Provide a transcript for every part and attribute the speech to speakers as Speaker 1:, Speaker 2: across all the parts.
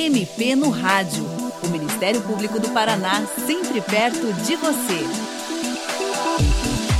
Speaker 1: MP no Rádio. O Ministério Público do Paraná, sempre perto de você.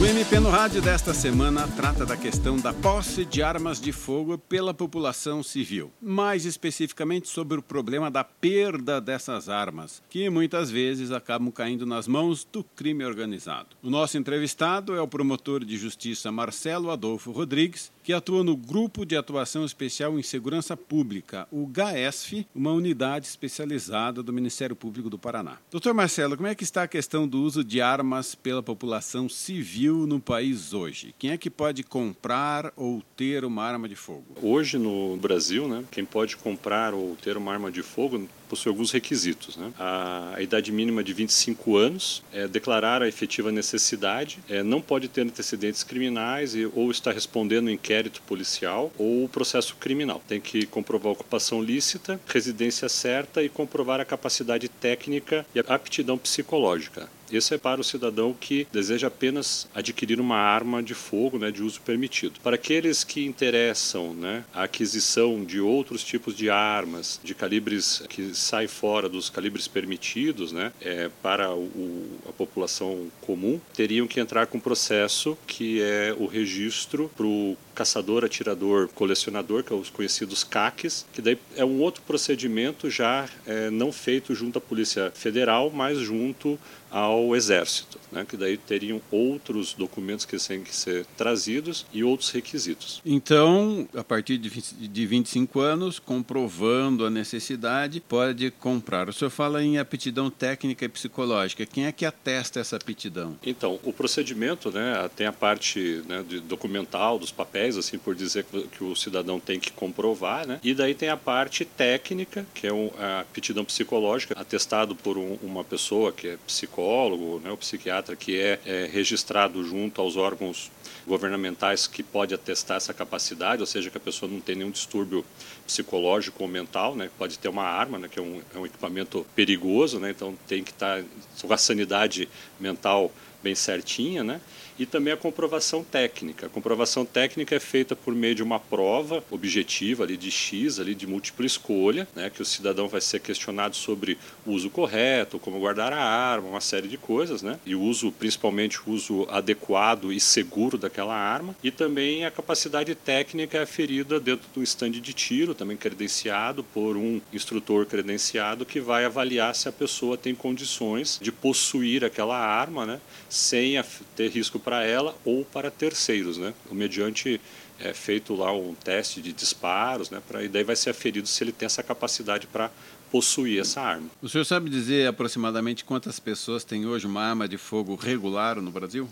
Speaker 2: O MP no Rádio desta semana trata da questão da posse de armas de fogo pela população civil. Mais especificamente sobre o problema da perda dessas armas, que muitas vezes acabam caindo nas mãos do crime organizado. O nosso entrevistado é o promotor de justiça Marcelo Adolfo Rodrigues, que atua no Grupo de Atuação Especial em Segurança Pública, o GAESF, uma unidade especializada do Ministério Público do Paraná. Doutor Marcelo, como é que está a questão do uso de armas pela população civil no país hoje? Quem é que pode comprar ou ter uma arma de fogo?
Speaker 3: Hoje no Brasil, né, quem pode comprar ou ter uma arma de fogo possui alguns requisitos. Né? A, a, idade mínima de 25 anos, é, declarar a efetiva necessidade, é, não pode ter antecedentes criminais e, ou estar respondendo inquérito policial ou processo criminal. Tem que comprovar ocupação lícita, residência certa e comprovar a capacidade técnica e a aptidão psicológica. Esse é para o cidadão que deseja apenas adquirir uma arma de fogo né, de uso permitido. Para aqueles que interessam né, a aquisição de outros tipos de armas, de calibres que saem fora dos calibres permitidos né, é, para o, a população comum, teriam que entrar com um processo que é o registro para o caçador, atirador, colecionador, que é os conhecidos CACs, que daí é um outro procedimento já é, não feito junto à Polícia Federal, mas junto ao Exército, né, que daí teriam outros documentos que têm que ser trazidos e outros requisitos.
Speaker 2: Então, a partir de, 20, de 25 anos, comprovando a necessidade, pode comprar. O senhor fala em aptidão técnica e psicológica. Quem é que atesta essa aptidão?
Speaker 3: Então, o procedimento né, tem a parte né, documental dos papéis, assim por dizer que o cidadão tem que comprovar, né? e daí tem a parte técnica, que é a aptidão psicológica, atestado por um, uma pessoa que é psicóloga psicólogo, né, o psiquiatra que é, é registrado junto aos órgãos governamentais que pode atestar essa capacidade, ou seja, que a pessoa não tem nenhum distúrbio psicológico ou mental, né, pode ter uma arma, né, que é um, é um equipamento perigoso, né, então tem que estar com a sanidade mental bem certinha, né? E também a comprovação técnica. A comprovação técnica é feita por meio de uma prova objetiva ali de X, ali de múltipla escolha, né? Que o cidadão vai ser questionado sobre o uso correto, como guardar a arma, uma série de coisas, né? E o uso, principalmente o uso adequado e seguro daquela arma. E também a capacidade técnica é aferida dentro do estande de tiro, também credenciado por um instrutor credenciado que vai avaliar se a pessoa tem condições de possuir aquela arma, né? sem ter risco para ela ou para terceiros. Né? O mediante é feito lá um teste de disparos, né, pra, e daí vai ser aferido se ele tem essa capacidade para possuir essa arma.
Speaker 2: O senhor sabe dizer aproximadamente quantas pessoas têm hoje uma arma de fogo regular no Brasil?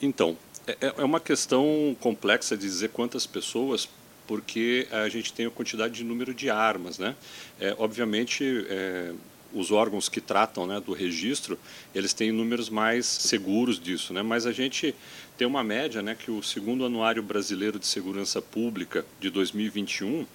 Speaker 3: Então, é, é uma questão complexa de dizer quantas pessoas, porque a gente tem a quantidade de número de armas, né? É, obviamente, é, os órgãos que tratam né, do registro, eles têm números mais seguros disso, né? mas a gente tem uma média né, que o segundo anuário brasileiro de segurança pública de 2021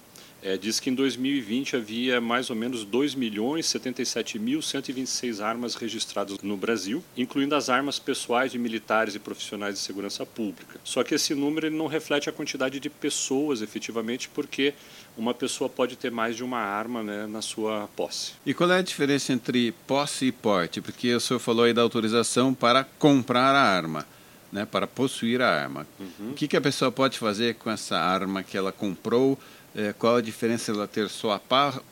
Speaker 3: é, diz que em 2020 havia mais ou menos 2.077.126 armas registradas no Brasil, incluindo as armas pessoais de militares e profissionais de segurança pública. Só que esse número ele não reflete a quantidade de pessoas efetivamente, porque uma pessoa pode ter mais de uma arma né, na sua posse.
Speaker 2: E qual é a diferença entre posse e porte? Porque o senhor falou aí da autorização para comprar a arma. Né, para possuir a arma. Uhum. O que, que a pessoa pode fazer com essa arma que ela comprou é, qual a diferença ela ter só a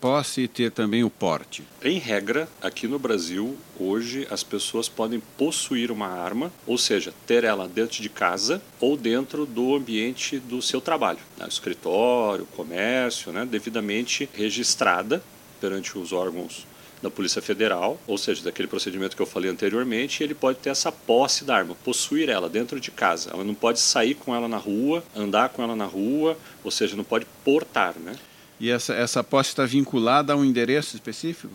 Speaker 2: posse e ter também o porte?
Speaker 3: Em regra, aqui no Brasil, hoje as pessoas podem possuir uma arma, ou seja, ter ela dentro de casa ou dentro do ambiente do seu trabalho, né? escritório, comércio, né? devidamente registrada perante os órgãos da Polícia Federal, ou seja, daquele procedimento que eu falei anteriormente, ele pode ter essa posse da arma, possuir ela dentro de casa. Ela não pode sair com ela na rua, andar com ela na rua, ou seja, não pode portar, né?
Speaker 2: E essa, essa posse está vinculada a um endereço específico?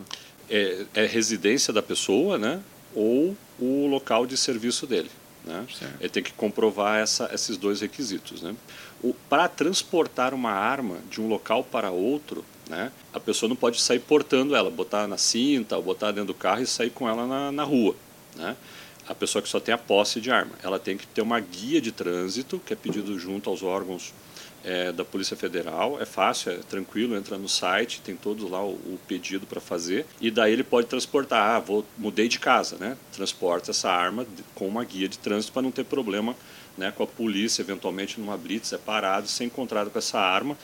Speaker 3: É, é residência da pessoa, né? Ou o local de serviço dele. Né? Ele tem que comprovar essa, esses dois requisitos. Né? Para transportar uma arma de um local para outro, né? A pessoa não pode sair portando ela, botar na cinta, ou botar dentro do carro e sair com ela na, na rua. Né? A pessoa que só tem a posse de arma, ela tem que ter uma guia de trânsito, que é pedido junto aos órgãos é, da Polícia Federal. É fácil, é tranquilo, entra no site, tem todo lá o, o pedido para fazer e daí ele pode transportar. Ah, vou mudei de casa, né? Transporta essa arma com uma guia de trânsito para não ter problema, né, com a polícia eventualmente numa blitz é parado, ser encontrado com essa arma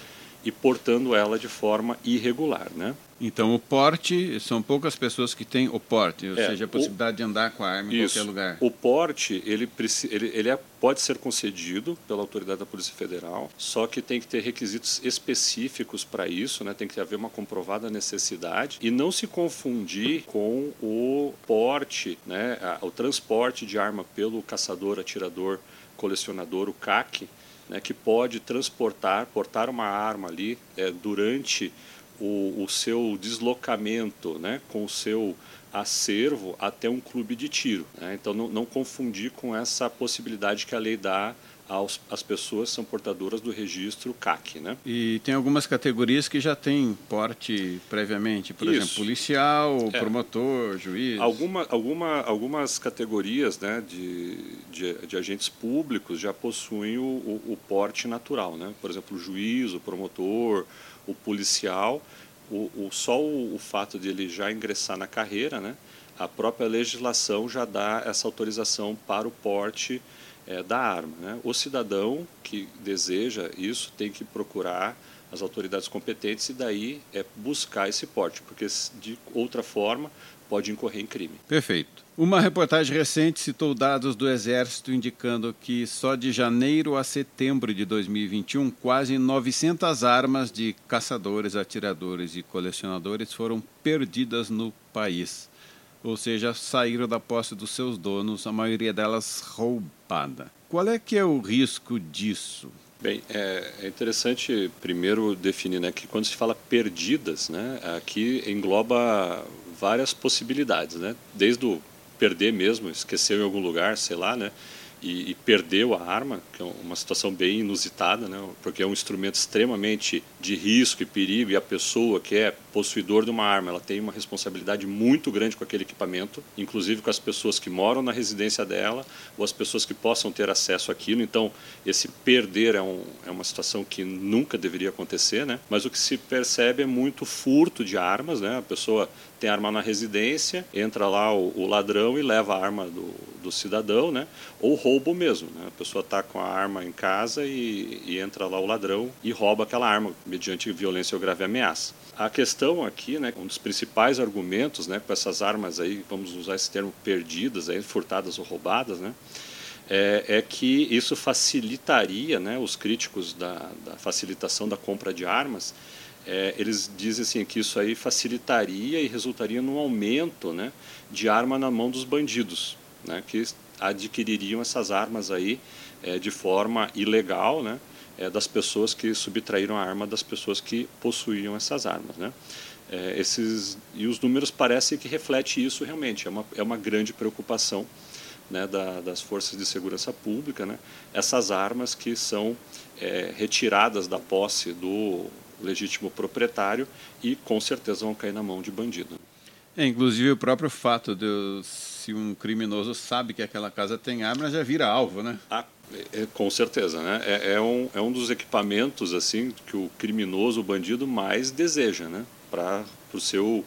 Speaker 3: e portando ela de forma irregular, né?
Speaker 2: Então o porte são poucas pessoas que têm o porte, ou é, seja, a possibilidade o, de andar com a arma em isso, qualquer lugar.
Speaker 3: O porte ele, ele, ele é, pode ser concedido pela autoridade da Polícia Federal, só que tem que ter requisitos específicos para isso, né? Tem que haver uma comprovada necessidade e não se confundir com o porte, né? O transporte de arma pelo caçador, atirador, colecionador, o CAC né, que pode transportar, portar uma arma ali é, durante o, o, seu deslocamento né, com o seu acervo até um clube de tiro. Né? Então, não, não confundir com essa possibilidade que a lei dá aos, as pessoas são portadoras do registro CAC. Né?
Speaker 2: E tem algumas categorias que já têm porte previamente, por Isso. exemplo, policial, é. promotor, juiz.
Speaker 3: Alguma, alguma, algumas categorias né, de, de, de agentes públicos já possuem o, o, o, porte natural. Né? Por exemplo, o juiz, o promotor, o policial. O, o, só o, o fato de ele já ingressar na carreira, né, a própria legislação já dá essa autorização para o porte é, da arma. Né? O cidadão que deseja isso tem que procurar as autoridades competentes e daí é buscar esse porte, porque de outra forma pode incorrer em crime.
Speaker 2: Perfeito. Uma reportagem recente citou dados do Exército indicando que só de janeiro a setembro de 2021, quase 900 armas de caçadores, atiradores e colecionadores foram perdidas no país ou seja, saíram da posse dos seus donos, a maioria delas roubada. Qual é que é o risco disso?
Speaker 3: Bem, é, é interessante primeiro definir né, que quando se fala perdidas, né, aqui engloba várias possibilidades, né? Desde o perder mesmo, esqueceu em algum lugar, sei lá, né? e, e, perdeu a arma, que é uma situação bem inusitada, né? porque é um instrumento extremamente de risco e perigo, e a pessoa que é possuidor de uma arma, ela tem uma responsabilidade muito grande com aquele equipamento, inclusive com as pessoas que moram na residência dela, ou as pessoas que possam ter acesso àquilo. Então, esse perder é, um, é uma situação que nunca deveria acontecer, né? mas o que se percebe é muito furto de armas, né? a pessoa tem arma na residência, entra lá o, o ladrão e leva a arma do, do cidadão, né? ou roubo mesmo. Né? A pessoa está com a arma em casa e, e entra lá o ladrão e rouba aquela arma mediante violência ou grave ameaça. A questão aqui, né, um dos principais argumentos, né, com essas armas aí, vamos usar esse termo perdidas, aí, furtadas ou roubadas, né, é, é, que isso facilitaria, né, os críticos da, da facilitação da compra de armas, é, eles dizem assim que isso aí facilitaria e resultaria num aumento né, de arma na mão dos bandidos, né, que adquiririam essas armas aí é, de forma ilegal, né, é, das pessoas que subtraíram a arma das pessoas que possuíam essas armas, né. É, esses e os números parecem que reflete isso realmente é uma é uma grande preocupação né, da, das forças de segurança pública, né, essas armas que são é, retiradas da posse do legítimo proprietário e com certeza vão cair na mão de bandido.
Speaker 2: É, inclusive o próprio fato de se um criminoso sabe que aquela casa tem arma, já vira alvo, né?
Speaker 3: Ah, é, é, com certeza, né? É, é, um, é um dos equipamentos assim que o criminoso, o bandido mais deseja, né? Para o seu,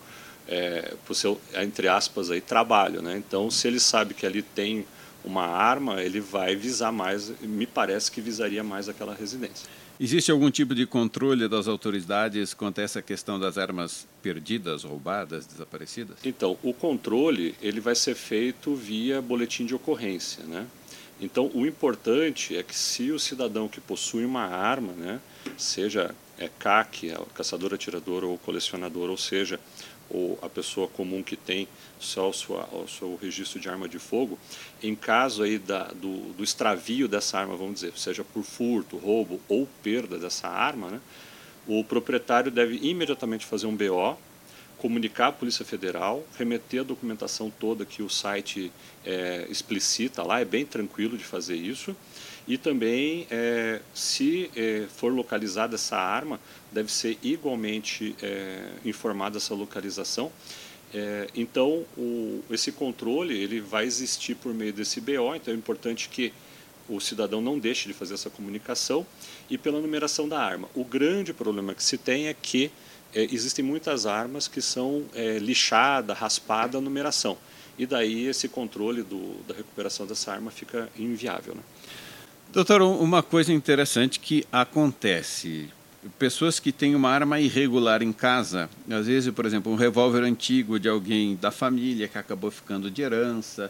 Speaker 3: é, seu, entre aspas, aí, trabalho, né? Então, se ele sabe que ali tem uma arma, ele vai visar mais, me parece que visaria mais aquela residência.
Speaker 2: Existe algum tipo de controle das autoridades quanto a essa questão das armas perdidas, roubadas, desaparecidas?
Speaker 3: Então, o controle ele vai ser feito via boletim de ocorrência, né? Então, o importante é que se o cidadão que possui uma arma, né, seja é CAC, é caçador, atirador ou colecionador, ou seja, ou a pessoa comum que tem só o seu, o seu registro de arma de fogo, em caso aí da, do, do extravio dessa arma, vamos dizer, seja por furto, roubo ou perda dessa arma, né, o proprietário deve imediatamente fazer um BO, comunicar à Polícia Federal, remeter a documentação toda que o site é, explicita lá, é bem tranquilo de fazer isso, e também, é, se é, for localizada essa arma, deve ser igualmente é, informada essa localização. É, então, o, esse controle ele vai existir por meio desse BO, então é importante que o cidadão não deixe de fazer essa comunicação e pela numeração da arma. O grande problema que se tem é que é, existem muitas armas que são é, lixada, raspada a numeração. E daí esse controle do, da recuperação dessa arma fica inviável. Né?
Speaker 2: Doutor, uma coisa interessante que acontece. Pessoas que têm uma arma irregular em casa, às vezes, por exemplo, um revólver antigo de alguém da família que acabou ficando de herança,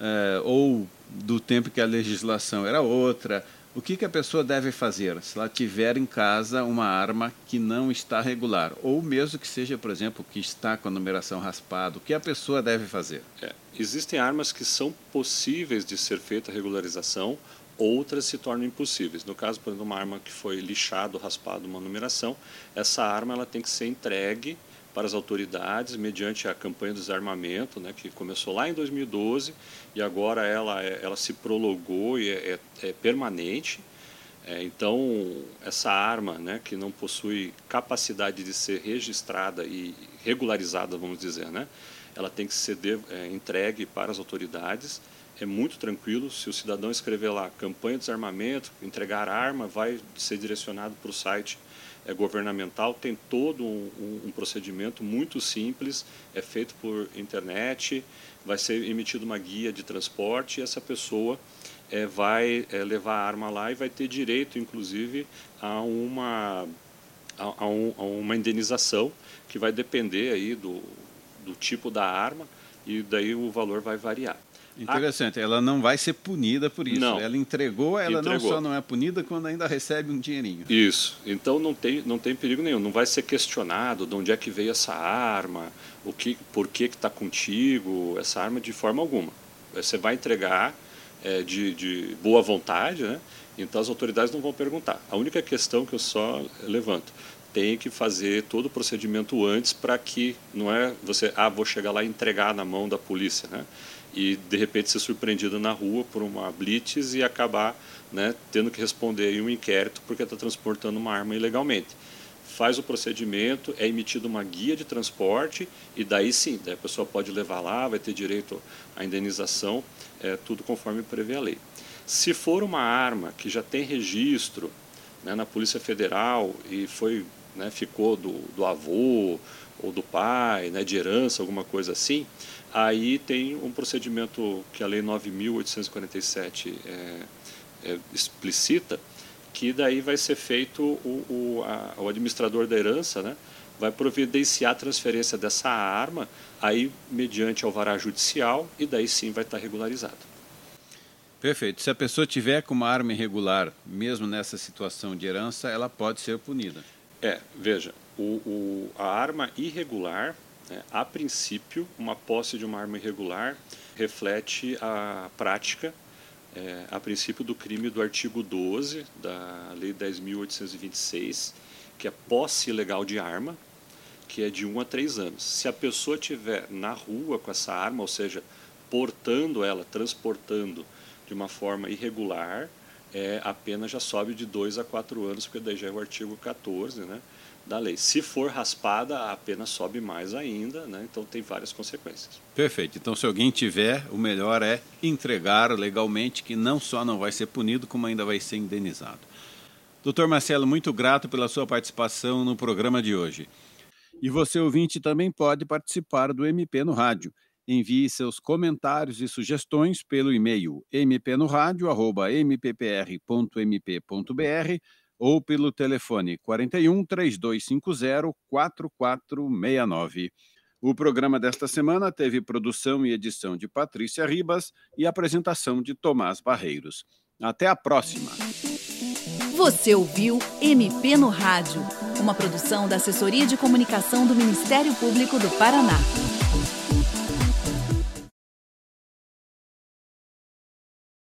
Speaker 2: é, ou do tempo que a legislação era outra, o que, que a pessoa deve fazer se ela tiver em casa uma arma que não está regular? Ou mesmo que seja, por exemplo, que está com a numeração raspada, o que a pessoa deve fazer?
Speaker 3: É, existem armas que são possíveis de ser feita regularização, outras se tornam impossíveis. No caso, por exemplo, uma arma que foi lixada raspada uma numeração, essa arma ela tem que ser entregue para as autoridades mediante a campanha do desarmamento, né, que começou lá em 2012 e agora ela, é, ela se prolongou e é, é, é permanente. É, então, essa arma, né, que não possui capacidade de ser registrada e regularizada, vamos dizer, né, ela tem que ser de, é, entregue para as autoridades. É muito tranquilo, se o cidadão escrever lá campanha de desarmamento, entregar arma, vai ser direcionado para o site é governamental, tem todo um, um, um, procedimento muito simples, é feito por internet, vai ser emitida uma guia de transporte e essa pessoa é, vai é, levar a arma lá e vai ter direito, inclusive, a uma, a, a, um, a uma indenização que vai depender aí do, do tipo da arma e daí o valor vai variar.
Speaker 2: Interessante, ela não vai ser punida por isso. Não. Ela entregou, ela entregou. não só não é punida quando ainda recebe um dinheirinho.
Speaker 3: Isso. Então não tem, não tem perigo nenhum. Não vai ser questionado de onde é que veio essa arma, o que, por que está contigo, essa arma de forma alguma. Você vai entregar é, de, de boa vontade, né? Então as autoridades não vão perguntar. A única questão que eu só levanto tem que fazer todo o procedimento antes para que não é você ah vou chegar lá e entregar na mão da polícia, né? E de repente ser surpreendido na rua por uma blitz e acabar né, tendo que responder em um inquérito porque está transportando uma arma ilegalmente. Faz o procedimento, é emitida uma guia de transporte e daí sim, daí a pessoa pode levar lá, vai ter direito à indenização, é, tudo conforme prevê a lei. Se for uma arma que já tem registro né, na Polícia Federal e foi, né, ficou do, do avô ou do pai, né, de herança, alguma coisa assim, Aí tem um procedimento que a Lei 9.847 é, é, explicita, que daí vai ser feito o, o, a, o administrador da herança, né, vai providenciar a transferência dessa arma, aí mediante alvará judicial, e daí sim vai estar regularizado.
Speaker 2: Perfeito. Se a pessoa tiver com uma arma irregular, mesmo nessa situação de herança, ela pode ser punida.
Speaker 3: É, veja, o, o, a arma irregular é, a princípio, uma posse de uma arma irregular reflete a prática, é, a princípio, do crime do artigo 12 da Lei 10.826, que é posse ilegal de arma, que é de 1 a 3 anos. Se a pessoa estiver na rua com essa arma, ou seja, portando ela, transportando de uma forma irregular, é, a pena já sobe de 2 a 4 anos, porque daí já é o artigo 14, né? da lei. Se for raspada, a pena sobe mais ainda, né? então tem várias consequências.
Speaker 2: Perfeito. Então, se alguém tiver, o melhor é entregar legalmente, que não só não vai ser punido, como ainda vai ser indenizado. Doutor Marcelo, muito grato pela sua participação no programa de hoje. E você, ouvinte, também pode participar do MP no Rádio. Envie seus comentários e sugestões pelo e-mail mpnoradio.mppr.mp.br ou pelo telefone 41 3250 4469. O programa desta semana teve produção e edição de Patrícia Ribas e apresentação de Tomás Barreiros. Até a próxima.
Speaker 1: Você ouviu MP no Rádio, uma produção da Assessoria de Comunicação do Ministério Público do Paraná.